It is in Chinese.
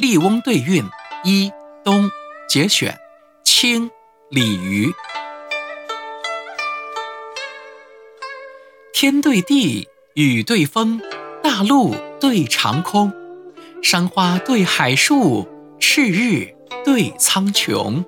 笠翁对韵一冬节选清李渔天对地雨对风大陆对长空山花对海树赤日对苍穹。